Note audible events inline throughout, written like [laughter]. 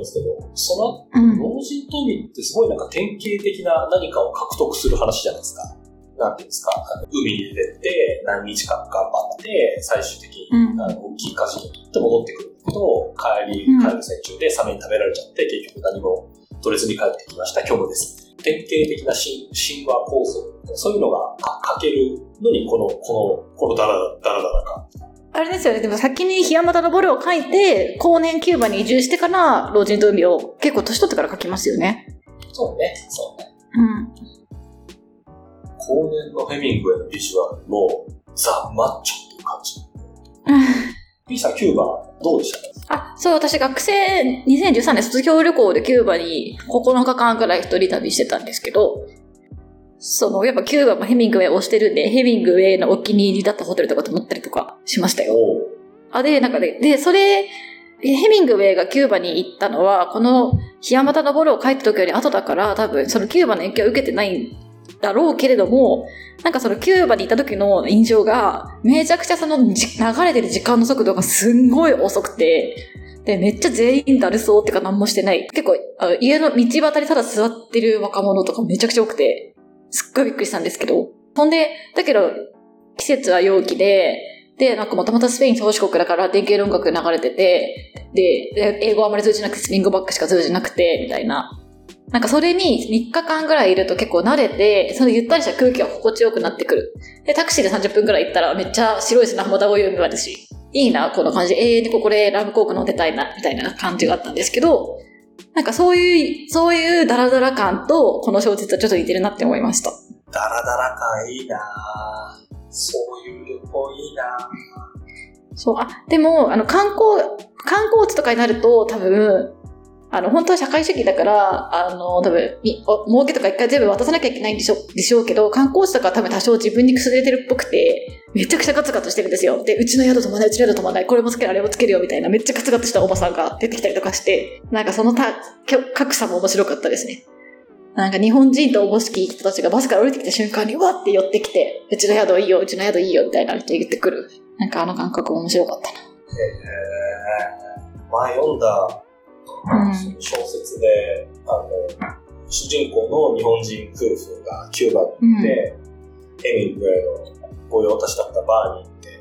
るんですけど、その、老人と海ってすごいなんか典型的な何かを獲得する話じゃないですか。なんていうんですか、海に出て何日間頑張って、最終的に、あの大きいカジノに行って戻ってくるんだけど、帰り、帰る戦中でサメに食べられちゃって、結局何も取れずに帰ってきました。虚無です。典型的な神神話構想、そういうのが書けるのに、この、この、このダラダラダラか。あれですよね。でも先に檜山田ボルを書いて、後年キューバに移住してから、老人と海を結構年取ってから書きますよね。そうね、そうね。うん。後年のヘミングウェイのビジュアルも、ザ・マッチョっていう感じ。[laughs] さん、キューバどうでした？あ、そう、私学生、2013年卒業旅行でキューバに9日間くらい一人旅してたんですけど、その、やっぱキューバもヘミングウェイをしてるんで、ヘミングウェイのお気に入りだったホテルとか泊まったりとかしましたよ。あ、で、なんかね、で、それ、ヘミングウェイがキューバに行ったのは、この、檜山田登るを帰った時より後だから、多分、そのキューバの影響を受けてないだろうけれども、なんかそのキューバにいた時の印象が、めちゃくちゃその流れてる時間の速度がすんごい遅くて、で、めっちゃ全員だるそうってか何もしてない。結構、家の道端にただ座ってる若者とかめちゃくちゃ多くて、すっごいびっくりしたんですけど。ほんで、だけど、季節は陽気で、で、なんかもともとスペイン宗主国だから電気音楽流れてて、で、英語あまり通じなくてスリングバックしか通じなくて、みたいな。なんかそれに3日間ぐらいいると結構慣れて、そのゆったりした空気が心地よくなってくる。で、タクシーで30分ぐらい行ったらめっちゃ白い砂浜だお湯見るし、いいな、この感じで永遠にここでラブコーク飲んでたいな、みたいな感じがあったんですけど、なんかそういう、そういうダラダラ感とこの小説はちょっと似てるなって思いました。ダラダラ感いいなそういう旅行いいなそう、あ、でも、あの、観光、観光地とかになると多分、あの、本当は社会主義だから、あの、多分、儲けとか一回全部渡さなきゃいけないんでしょでしょうけど、観光地とか多分多少自分に崩れてるっぽくて、めちゃくちゃガツガツしてるんですよ。で、うちの宿止まない、うちの宿止まない、これもつける、あれもつけるよ、みたいな、めっちゃガツガツしたおばさんが出てきたりとかして、なんかそのた格差も面白かったですね。なんか日本人とおぼしき人たちがバスから降りてきた瞬間に、うわって寄ってきて、うちの宿いいよ、うちの宿いいよ、みたいなって言ってくる。なんかあの感覚面白かったな。へえ。前読んだ小説で、あの、主人公の日本人夫婦がキューバに行って、うん、ヘミングウェイの御用達だったバーに行って、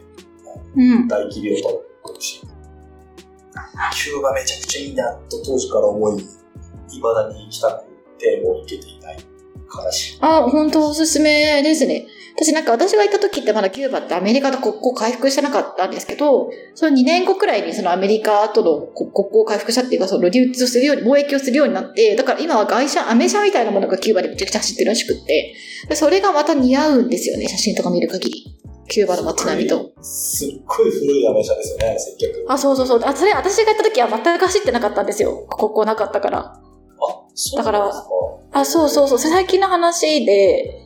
うん、大切りを取るし、キューバめちゃくちゃいいなと当時から思い、いまだに行きたくても行けていない。悲しい。あ、本当おすすめですね。私なんか私がいた時ってまだキューバってアメリカと国交回復してなかったんですけど、その2年後くらいにそのアメリカとの国交を回復したっていうか、その流通するように、貿易をするようになって、だから今は外車、アメ車みたいなものがキューバでめちゃくちゃ走ってるらしくって、それがまた似合うんですよね、写真とか見る限り。キューバの街並みと。すっごい古いアメ車ですよね、接客。あ、そうそうそう。あ、それ私が行った時は全く走ってなかったんですよ。国交なかったから。だから、あ、そうそうそう。最近の話で、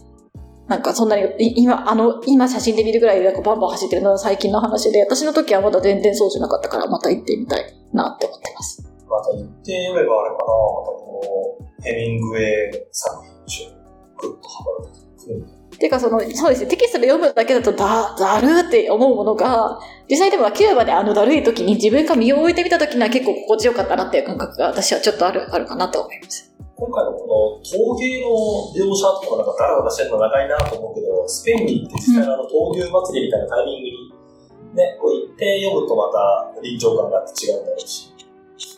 なんかそんなに、今、あの、今写真で見るぐらいなんかバンバン走ってるのは最近の話で、私の時はまだ全然そうじゃなかったから、また行ってみたいなって思ってます。また行って読めばあれかな、またこのヘミングウェイ作品にグッとハマるていうかその、そうですね、テキストで読むだけだとだ、だるって思うものが、実際でもキューバであのだるい時に自分が身を置いてみた時には結構心地よかったなっていう感覚が私はちょっとある、あるかなと思います。今回のこの陶芸の描写とかなんかダラダラしてるの長いなと思うけど、スペインに行って実際のあの陶芸祭りみたいなタイミングにね、こう行って読むとまた臨場感があって違うんだろうし。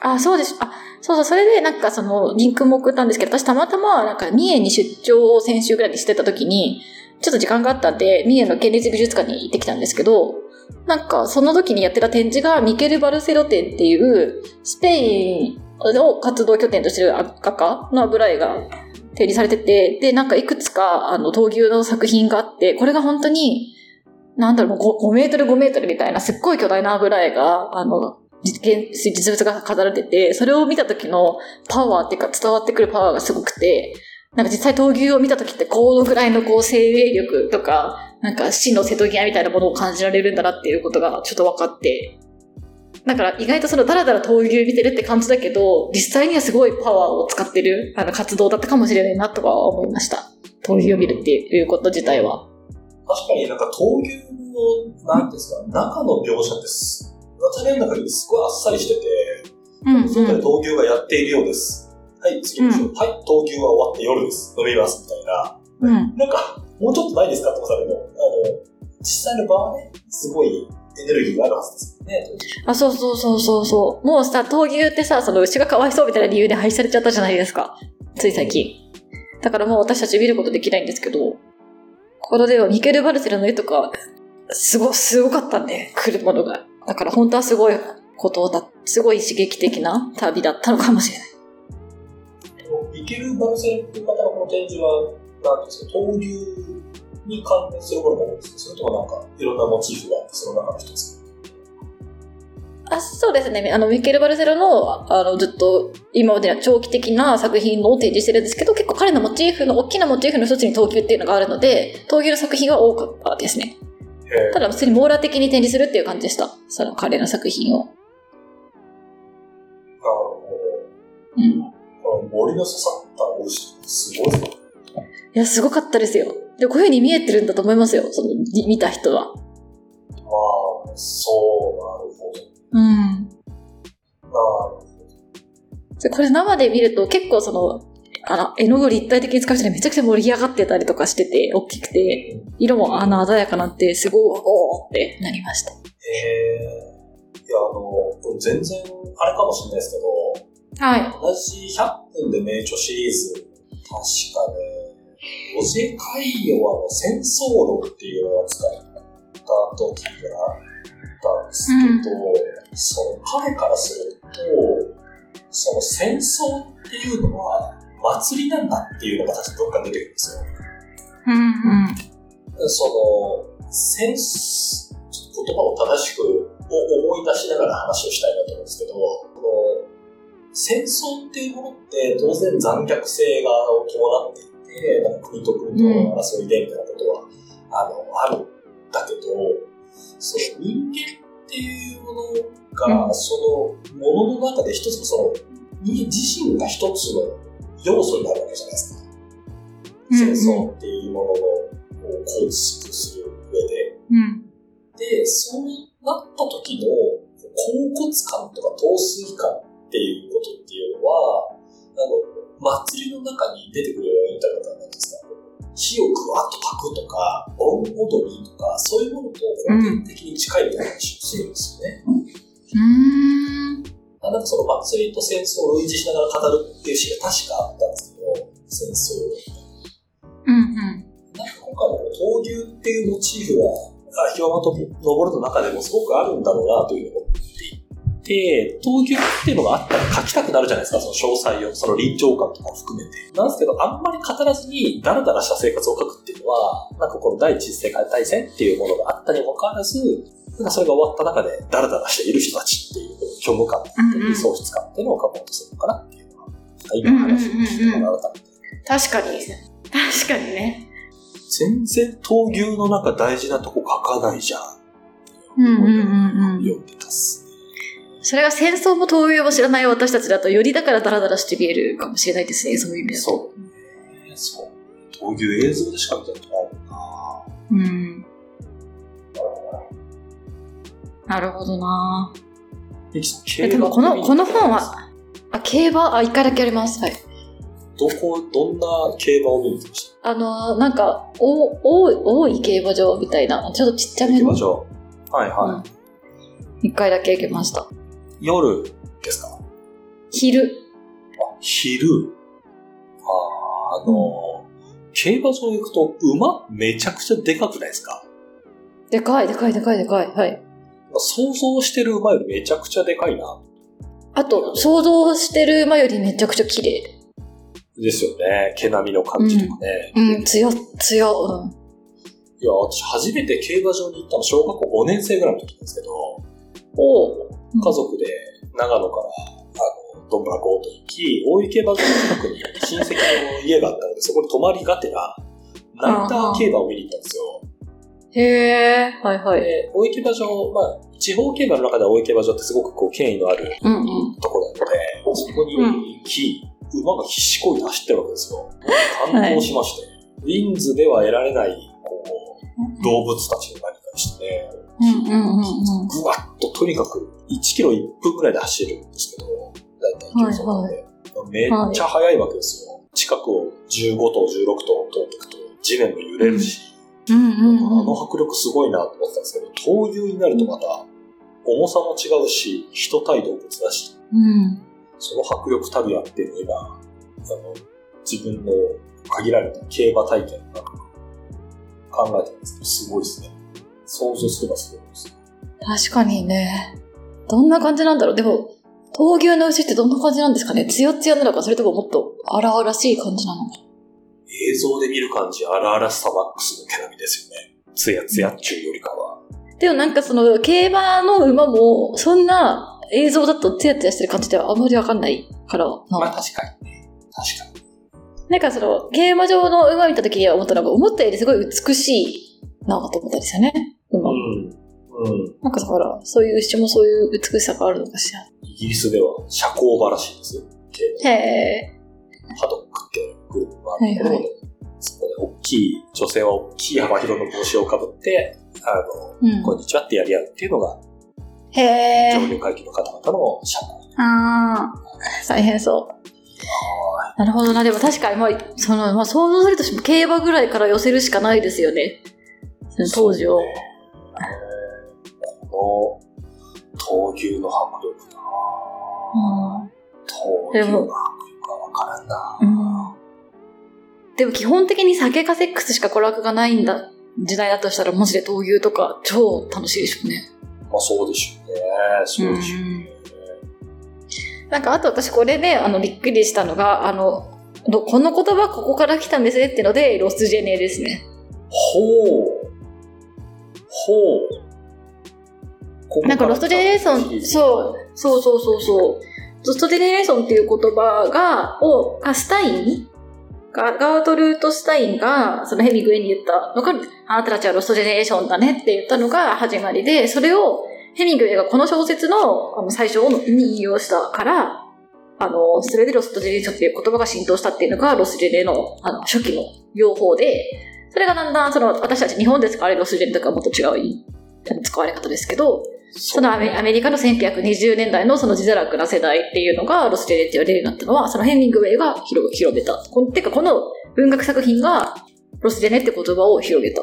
あ、そうです。あ、そうそう、それでなんかそのリンクも送ったんですけど、私たまたまなんか三重に出張を先週ぐらいにしてた時に、ちょっと時間があったんで、三重の県立美術館に行ってきたんですけど、なんかその時にやってた展示がミケル・バルセロ展っていうスペインを活動拠点としてる画家の油絵が展示されてて、で、なんかいくつか、あの、闘牛の作品があって、これが本当に、なんだろう、5, 5メートル5メートルみたいな、すっごい巨大な油絵が、あの、実実物が飾られてて、それを見た時のパワーっていうか伝わってくるパワーがすごくて、なんか実際闘牛を見た時ってこのぐらいのこう生命力とか、なんか死の瀬戸際みたいなものを感じられるんだなっていうことがちょっと分かって、だから意外とそのダラダラ闘牛見てるって感じだけど、実際にはすごいパワーを使ってるあの活動だったかもしれないなとは思いました。闘牛を見るっていうこと自体は。確かになんか闘牛の、なんですか、中の描写ってす、私の中ですごいあっさりしてて、うん、うん。その時闘牛がやっているようです。はい、次の人、はい、闘牛は終わって夜です。飲みます、みたいな。うん。なんか、もうちょっとないですかって思ったけど、あの、実際の場はね、すごいエネルギーがあるはずですよね。あ、そうそうそうそうそう。もうさ、闘牛ってさ、その牛がかわいそうみたいな理由で廃止されちゃったじゃないですか。つい最近。だからもう私たち見ることできないんですけど、これではミケル・バルセロの絵とか、すご、すごかったんで、来るものが。だから本当はすごいことだ、すごい刺激的な旅だったのかもしれない。ミケル・バルセロっていう方のこの展示は、なんですか、闘牛に関連するものが多いんですかそれともなんか、いろんなモチーフがその中の一つ。あそうですね。あの、ミケル・バルセロの、あの、ずっと、今までの長期的な作品を展示してるんですけど、結構彼のモチーフの、大きなモチーフの一つに闘牛っていうのがあるので、闘牛の作品は多かったですね。へただ、普通に網羅的に展示するっていう感じでした。その彼の作品を。なるほうん。ど。この森の刺さった牛、すごいですね。いや、すごかったですよ。で、こういう風に見えてるんだと思いますよ。その、み見た人は。まあ、そう、なるほど。うん。なるほど。でこれ生で見ると結構その、あの、絵の具を立体的に使う人でめちゃくちゃ盛り上がってたりとかしてて、大きくて、色もあの鮮やかなって、すごい、おーってなりました。へえ。いや、あの、これ全然、あれかもしれないですけど、はい。同じ100分で名著シリーズ、確かね、オジェカイヨはあの戦争論っていうのを使った時があったんですけど、その彼からすると、その戦争っていうのは祭りなんだっていうのが確かどっかに出てくるんですよ。うんうん。その、戦ちょっと言葉を正しく思い出しながら話をしたいなと思うんですけど、この戦争っていうものって当然残虐性が伴っていて、なんか国と国との争いでみたいなことは、あの、あるんだけど、その人間っていうものが、うんそのものの中で一つのその、人間自身が一つの要素になるわけじゃないですか。戦争っていうもののを構築する上で。うん。で、そうなった時の甲骨感とか陶水感っていうことっていうのは、あの、祭りの中に出てくるような歌方なんですか火をぐわっと焚くとか、盆踊りとか、そういうものと根源的に近いみたいな話をするんですよね。うん。あなんかその祭りと戦争を類似しながら語るっていうシーンが確かあったんですけど、戦争うんうん。なんか今回の闘牛っていうモチーフが、あ広間と登るの中でもすごくあるんだろうなというのを思っていて、闘牛っていうのがあったら書きたくなるじゃないですか、その詳細を、その臨場感とかを含めて。なんですけど、あんまり語らずにダラダラした生活を書くっていうのは、なんかこの第一次世界大戦っていうものがあったにもかかわらず、なんかそれが終わった中でダラダラしている人たちっていう虚無感だったり、う喪失感っていうのを書こうとするのかなっていうのは、今話を聞いてもらうために確かに。確かにね。全然闘牛の中大事なとこ書かないじゃん。うんうんうんうん。読んでたっす。それが戦争も闘牛も知らない私たちだと、よりだからダラダラして見えるかもしれないですね、そういう意味だと。そう。そう。闘牛映像でしか見たことないもんなうん。なるほどなえでもこの、この本は、あ、競馬、あ、一回だけあります。はい。どこ、どんな競馬を見に行きましあのー、なんか、お、多い、多い競馬場みたいな、ちょっとちっちゃための。競馬場。はいは一回だけ行きました。夜ですか？昼。あ、昼。あーあのー、競馬場行くと馬めちゃくちゃでかくないですか？でかい、でかい、でかい、でかい。はい。想像してる馬よりめちゃくちゃでかいな。あと、想像してる馬よりめちゃくちゃ綺麗。ですよね。毛並みの感じとかね。うん、強、強、うん。いや、私初めて競馬場に行ったの小学校5年生ぐらいの時なんですけど、おう家族で長野から、あの、どんぶらこうと行き、大井競馬場の近くに親戚の家があったので、そこに泊まりがてら、ナイター競馬を見に行ったんですよ。へえ、はいはい。で、大井競馬場、まあ、地方競馬の中では大井競馬場ってすごくこう、権威のあるうんうん。ところなので、そこに行き、馬が必死こいて走ってるわけですよ。感動しまして、ウィンズでは得られない、こう、動物たちの何かでしたね。うんうんうんうん。ぐわっととにかく1キロ1分ぐらいで走るんですけど、競争で、めっちゃ速いわけですよ。近くを15頭、16頭通っていくと、地面も揺れるし、うんうんうんあの迫力すごいなと思ってたんですけど、闘牛になるとまた、重さも違うし、人対動物だし、うん。その迫力たるやっていうのを今、あの、自分の限られた競馬体験の考えてるんですけど、すごいですね。想像すればすごいです。確かにね。どんな感じなんだろう。でも、闘牛の牛ってどんな感じなんですかねツヤツヤなのか、それとももっと荒々しい感じなのか。映像で見る感じ、荒々しさマックスの毛並みですよね。ツヤツヤっちゅうよりかは。でもなんかその、競馬の馬も、そんな映像だとツヤツヤしてる感じではあんまりわかんないからな。まあ確かにね。確かに。なんかその、競馬場の馬見た時には思ったのが、思ったよりすごい美しいなと思ったんですよね。馬。うん。うん。なんかだから、そういう牛もそういう美しさがあるのかしら。イギリスでは社交場らしいですよ。へえ。ハドックっていうグループがあるところで、はいそこで大きい、女性は大きい幅広の帽子をかぶって、あの、うん。こんにちはってやり合うっていうのが、へえ。上流階級の方々の社交。ああ、大変そう。なるほどな。でも確かに、まあ、その、まあ、想像するとしても競馬ぐらいから寄せるしかないですよね。その当時を。この、闘牛の迫力なうん闘牛の迫力はわからんなうんでも基本的に酒かセックスしか娯楽がないんだ、時代だとしたらマジで闘牛とか超楽しいでしょうね。まあそうでしょうね。そうでしょうね。なんかあと私これで、あの、びっくりしたのが、あの、どこの言葉ここから来たんですねっていうので、ロスジェネですね。ほう。ほう。なんかロストジェネレーション、そう、そうそうそうそう。ロストジェネレーションっていう言葉が、を、あスタインがガートルード・スタインが、そのヘミングウェイに言ったのが、あなたたちはロストジェネレーションだねって言ったのが始まりで、それをヘミングウェイがこの小説のあの最初に引用したから、あの、それでロストジェネレーションっていう言葉が浸透したっていうのが、ロスジェネのあの初期の用法で、それがだんだんその私たち日本で使われるロスジェネとかはもっと違う使われ方ですけど、そのアメアメリカの1920年代のその自堕落な世代っていうのがロスジェネっていう例になったのは、そのヘミングウェイが広広めた。こんてかこの文学作品がロスジェネって言葉を広げた。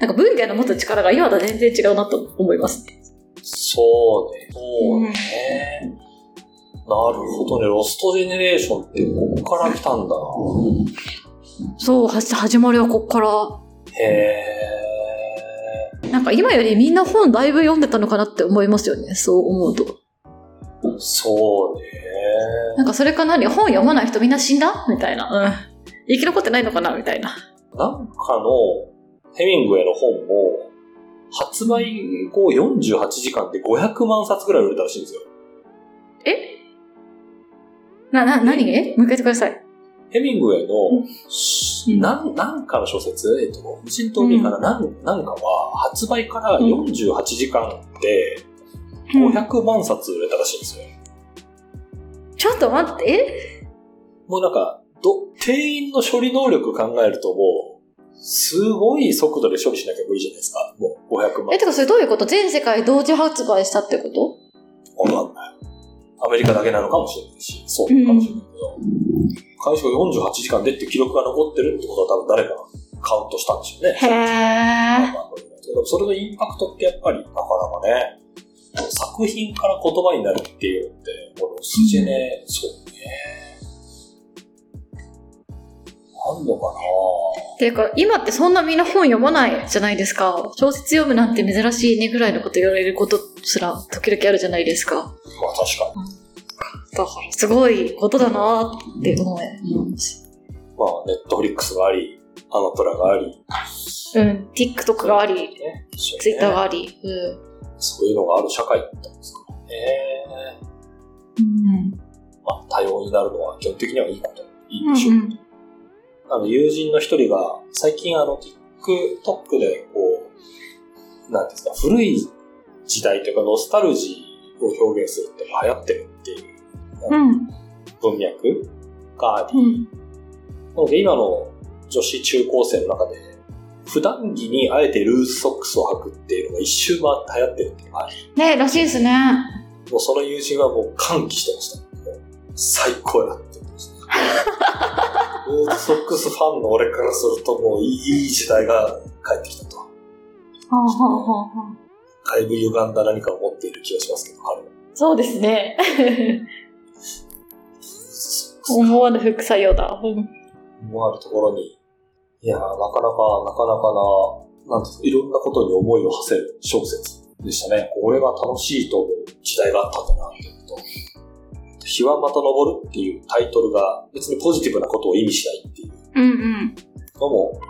なんか文芸の持つ力が今とは全然違うなと思いますね。そうね。そうね。なるほどね。ロストジェネレーションってここから来たんだ。そう、は始まりはこっから。へなんか今よりみんな本だいぶ読んでたのかなって思いますよね。そう思うと。ー。そうね。なんかそれか何本読まない人みんな死んだ？みたいな。うん。生き残ってないのかな？みたいな。なんかのヘミングウェイの本も、発売後48時間で500万冊ぐらい売れたらしいんですよ。え？な、な、何？え？もう一回言ってください。ヘミングウェイの、うん。なん、なんかの小説、えっと、無人島民かな、なん、なんかは、発売から48時間で500万冊売れたらしいんですよ。ちょっと待って、え？もうなんか、ど、店員の処理能力考えるともう、すごい速度で処理しなきゃ無理じゃないですか。もう500万。え、。てかそれどういうこと？全世界同時発売したってこと？わかんない。アメリカだけなのかもしれないし、そうかもしれないけど、開始後48時間でって記録が残ってるってことは多分誰かがカウントしたんでしょうね。へー。それのインパクトってやっぱりなかなかね、作品から言葉になるっていうのって、このスジェネ、そうね。あんのかなていうか、今ってそんなみんな本読まないじゃないですか。小説読むなんて珍しいねぐらいのこと言われることすら時々あるじゃないですか。まあ確かに。だから、すごいことだなって思います。まあネットフリックスがあり、アマプラがあり、うん、TikTok があり、ね、Twitter があり、うん。そういうのがある社会だったんですからね。うん。まあ多様になるのは基本的にはいいこと、いいでしょう。うんうんあの、友人の一人が、最近あの、TikTok で、こう、なんですか、古い時代というか、ノスタルジーを表現するって流行ってるっていううん。文脈があり、うん。なので今の女子中高生の中で、普段着にあえてルーズソックスを履くっていうのが一周回って流行ってるっていうのがあり、ねらしいですね。もうその友人はもう歓喜してました。最高やって思いました。レッドソックスファンの俺からするともういいいい時代が帰ってきたと。はあはあはあはあだいぶ歪んだ何かを持っている気がしますけど、彼は。そうですね。[laughs] 思わぬ副作用だ。うん思わぬところに。いやー、なかなか、なかなかな、なんていうかいろんなことに思いを馳せる小説でしたね。これが楽しいと思う時代があったんだなっていうと。日はまた昇るっていうタイトルが別にポジティブなことを意味しないっていううんうん。のも、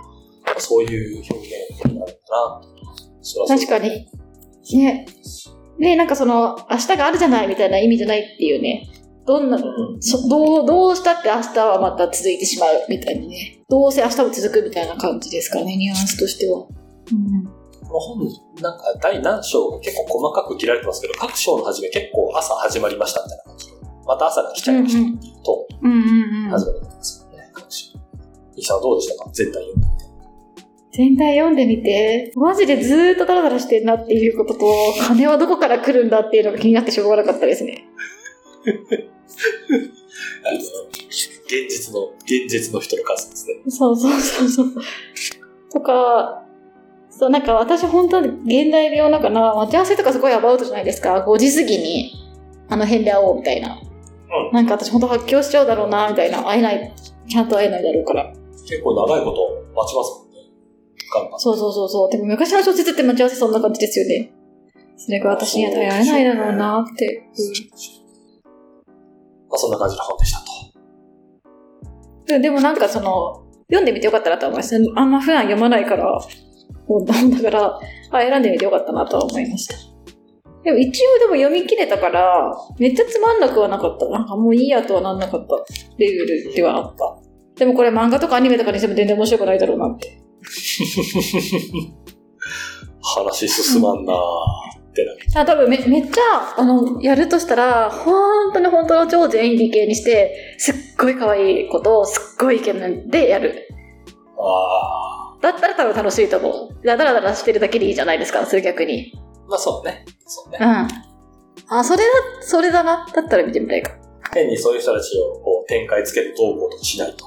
そういう表現になるんだなそらそう確かに。ね。ね、なんかその、明日があるじゃないみたいな意味じゃないっていうね。どんな、うんそどう、どうしたって明日はまた続いてしまうみたいなね。どうせ明日も続くみたいな感じですからね、ニュアンスとしては。うん。この本、なんか第何章が結構細かく切られてますけど、各章の初め結構朝始まりましたみたいな感じで、また朝が来ちゃいましたっていうと。始まりますよね、各章。イさんはどうでしたか？全体読。全体読んでみて、マジでずーっとダラダラしてんなっていうことと、金はどこから来るんだっていうのが気になってしょうがなかったですね。あの、現実の、現実の人の数ですね。そうそうそうそう。とか、そう、なんか私本当に現代病だから、待ち合わせとかすごいアバウトじゃないですか。5時過ぎに、あの辺で会おうみたいな。うんなんか私本当発狂しちゃうだろうな、みたいな。会えない、ちゃんと会えないだろうから。結構長いこと待ちますもんね。頑張って。そうそうそうそう。でも昔の小説って待ち合わせそんな感じですよね。それが私には耐えられないだろうなって。まあ、そんな感じの本でしたと。ででもなんかその、読んでみてよかったなと思います。あんま普段読まないから、本だから、あ、選んでみてよかったなとは思いました。でも一応でも読み切れたから、めっちゃつまんなくはなかった。なんかもういいやとはなんなかったレベルではあった。でもこれ漫画とかアニメとかにしても全然面白くないだろうなって。話進まんなーってな。あ多分めめっちゃ、あの、やるとしたら、本当に本当の超全員理系にして、すっごい可愛いことをすっごいイケメンでやる。あだったら多分楽しいと思う。だらだらしてるだけでいいじゃないですか、それ逆に。ー。まあそうね。そうねう。ん。あ、それだ、それだな。だったら見てみたいか。変にそういう人たちをこう展開つけてどうこうとかしないと。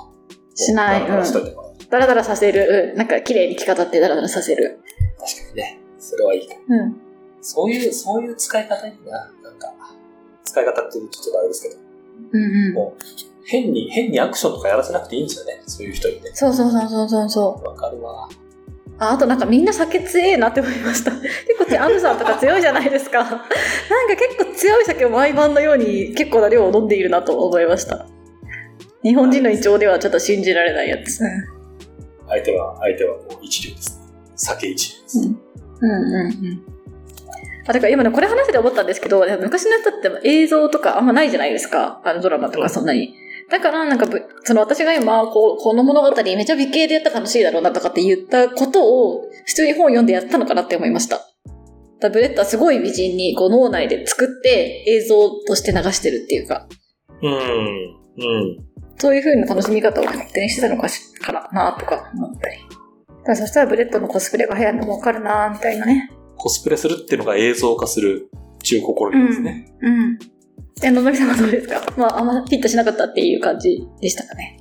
しないだらだらしといてもらうだらだらさせる。うん。なんか綺麗に着飾ってだらだらさせる。確かにね。それはいいかも。うん。そういう、そういう使い方いいな。なんか、使い方ってちょっとあれですけど、うんうん。変に、変にアクションとかやらせなくていいんですよね。そういう人にね。そうそうそうそうそうそう。わかるわ。ああとなんかみんな酒強えなって思いました。[laughs] 結構アムさんとか強いじゃないですか。[laughs] なんか結構強い酒を毎晩のように結構な量を飲んでいるなと思いました。日本人の胃腸ではちょっと信じられないやつ。相手は、相手はもう一流ですね。酒一流です。うんうんうん。あ、だから今ね、これ話してて思ったんですけど、昔の人って映像とかあんまないじゃないですか。あのドラマとかそんなに。だから、なんかぶ、その私が今、こう、この物語めちゃ美形でやったら楽しいだろうなとかって言ったことを、普通に本を読んでやったのかなって思いました。だからブレットはすごい美人にこう脳内で作って映像として流してるっていうか、うん。うん。そういう風な楽しみ方を勝手にしてたのかしからなとか思ったり。だからそしたらブレットのコスプレが流行るのもわかるなみたいなね。コスプレするっていうのが映像化する中心ですね。うん。え、のぞみさんはどうですか？まあ、あんまフィットしなかったっていう感じでしたかね。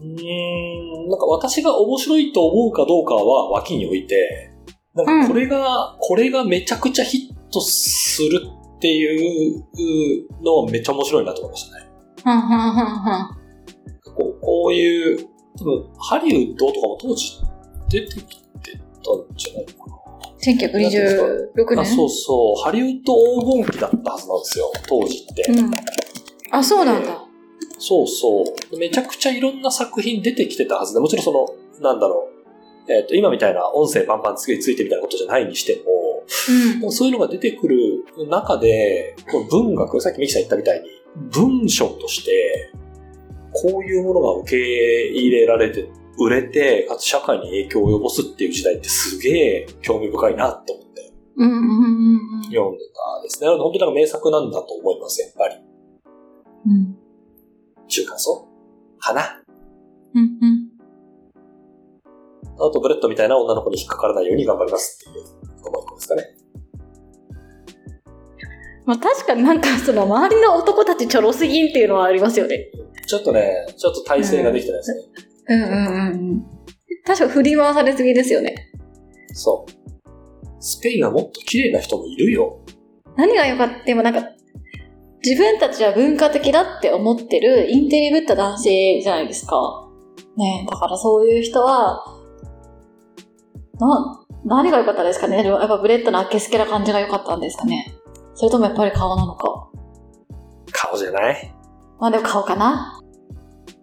うーん。なんか私が面白いと思うかどうかは脇に置いて、なんかこれが、これがめちゃくちゃヒットするっていうのはめっちゃ面白いなと思いましたね。はんはんはんはん。こうこういう、多分ハリウッドとかも当時出てきてたんじゃないかな。1926年？あそうそう。ハリウッド黄金期だったはずなんですよ、当時って。うん。あ、そうなんだ。そうそう。めちゃくちゃいろんな作品出てきてたはずで、もちろんその、なんだろう。えっ、と、今みたいな音声バンバンついてみたいなことじゃないにしても、うんでもそういうのが出てくる中で、この文学、さっきミキさん言ったみたいに、文章として、こういうものが受け入れられて、売れて、かつ社会に影響を及ぼすっていう時代ってすげえ興味深いなと思って読んでたですね。なので本当になんか名作なんだと思います、やっぱり。うん。中華層？かな？うんうん。あと、ブレットみたいな女の子に引っかからないように頑張りますっていう思いですかね。まあ確かになんかその周りの男たちちょろすぎんっていうのはありますよね。ちょっとね、ちょっと耐性ができてないですね。うんうんうんうん。確か振り回されすぎですよね。そう。スペインはもっと綺麗な人もいるよ。何が良かったでもなんか、自分たちは文化的だって思ってるインテリぶった男性じゃないですか。ねえだからそういう人は、な、何が良かったですかねやっぱブレットのあっけすけな感じが良かったんですかねそれともやっぱり顔なのか？顔じゃない？まあでも顔かな。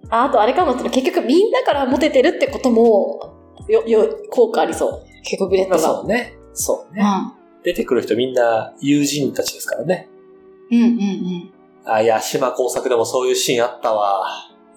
ああとあれかも。結局みんなからモテてるってことも、よ、よ、効果ありそう。結構ブレットが。そうね。そうね。う出てくる人みんな友人たちですからね。ん。うんうんうん。あ、いや、島耕作でもそういうシーンあったわ。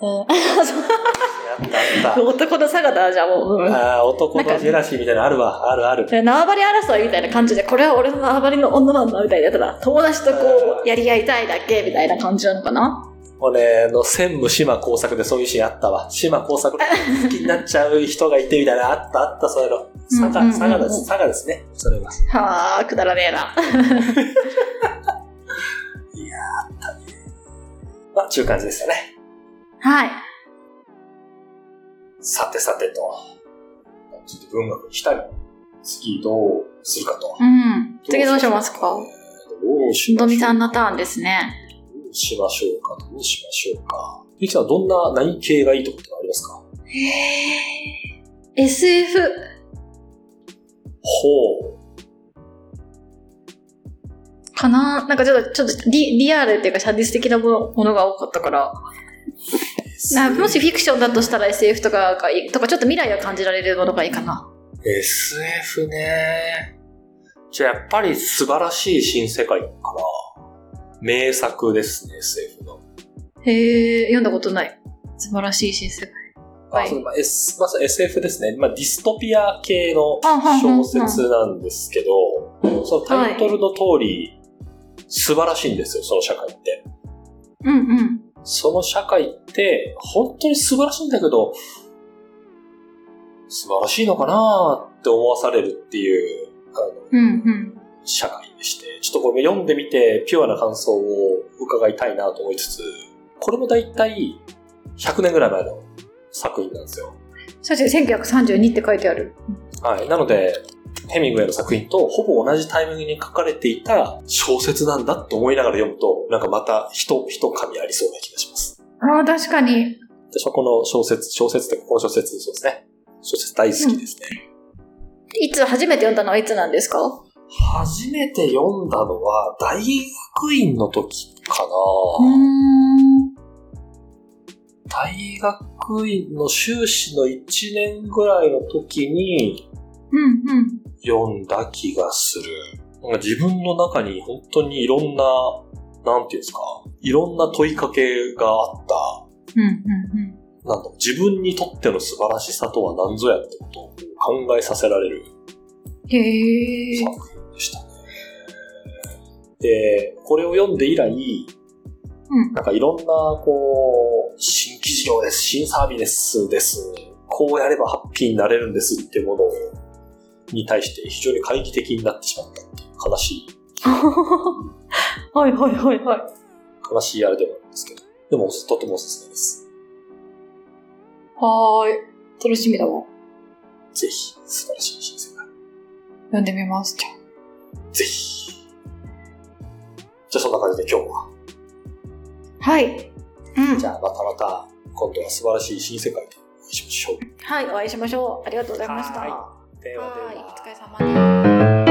うん。[laughs] [laughs] 男の性だ、じゃあもう。うんああ、男のジェラシーみたいなのあるわ。あるある。で縄張り争いみたいな感じで、これは俺の縄張りの女なんだみたいなやつだ。友達とこう、やり合いたいだけみたいな感じなのかな？俺あの、専務島工作でそういうシーンあったわ。島工作好きになっちゃう人がいてみたいな。あったあった、そういうの。佐賀、佐賀です。佐賀ですね。それは。はあ、くだらねえな。[laughs] いやー、あったね。まあ、ちゅう感じですよね。はい。さてさてと。ちょっと文学に来たり。次どうするかと。うん。次どうしますか？どうしましょうのみさんのターンですね。どうしましょうか？どうしましょうか？ゆきさん、どんな、何系がいいとこってのありますか？へ SF。ほう。かな？なんかちょっと、ちょっとリリアルっていうか、写実的なものものが多かったから。なもしフィクションだとしたら SF とかがいい、とかちょっと未来を感じられるものがいいかな。SF ね。じゃあやっぱり素晴らしい新世界かな。名作ですね、SF の。へえ、読んだことない。素晴らしい新世界。はいまあ S まず SF ですね。まあ、ディストピア系の小説なんですけど、そのタイトルの通り、素晴らしいんですよ、その社会って。うんうん。その社会って、本当に素晴らしいんだけど、素晴らしいのかなって思わされるっていう、あの、うんうん。社会でして、ちょっとこれ読んでみて、ピュアな感想を伺いたいなと思いつつ、これもだいたい100年ぐらい前の作品なんですよ。そして1932って書いてある。はい。なので、ヘミングウェイの作品とほぼ同じタイミングに書かれていた小説なんだと思いながら読むと、なんかまた一、一紙ありそうな気がします。ああ、確かに。私はこの小説、小説ってこの小説そうですね。小説大好きですね。いつ初めて読んだのはいつなんですか？初めて読んだのは大学院の時かな、ん。大学院の修士の1年ぐらいの時にうんうん。読んだ気がする。なんか自分の中に本当にいろんな、なんていうんですか、いろんな問いかけがあった、うんうんなんだろう自分にとっての素晴らしさとは何ぞやってことを考えさせられる。作品でしたね。で、これを読んで以来、うん。なんかいろんな、こう、新規事業です、新サービスです、こうやればハッピーになれるんですってものに対して非常に懐疑的になってしまったっていう悲しい、[laughs] はいはいはいはい。悲しいあれではあるんですけど、でもとてもおすすめです。はーい。楽しみだわ。ぜひ、素晴らしい新世界。読んでみます。じゃぜひ。じゃあそんな感じで今日は。あはい。うん。じゃあまたまた、今度は素晴らしい新世界でお会いしましょう。はい、お会いしましょう。ありがとうございました。ではではは。お疲れ様です。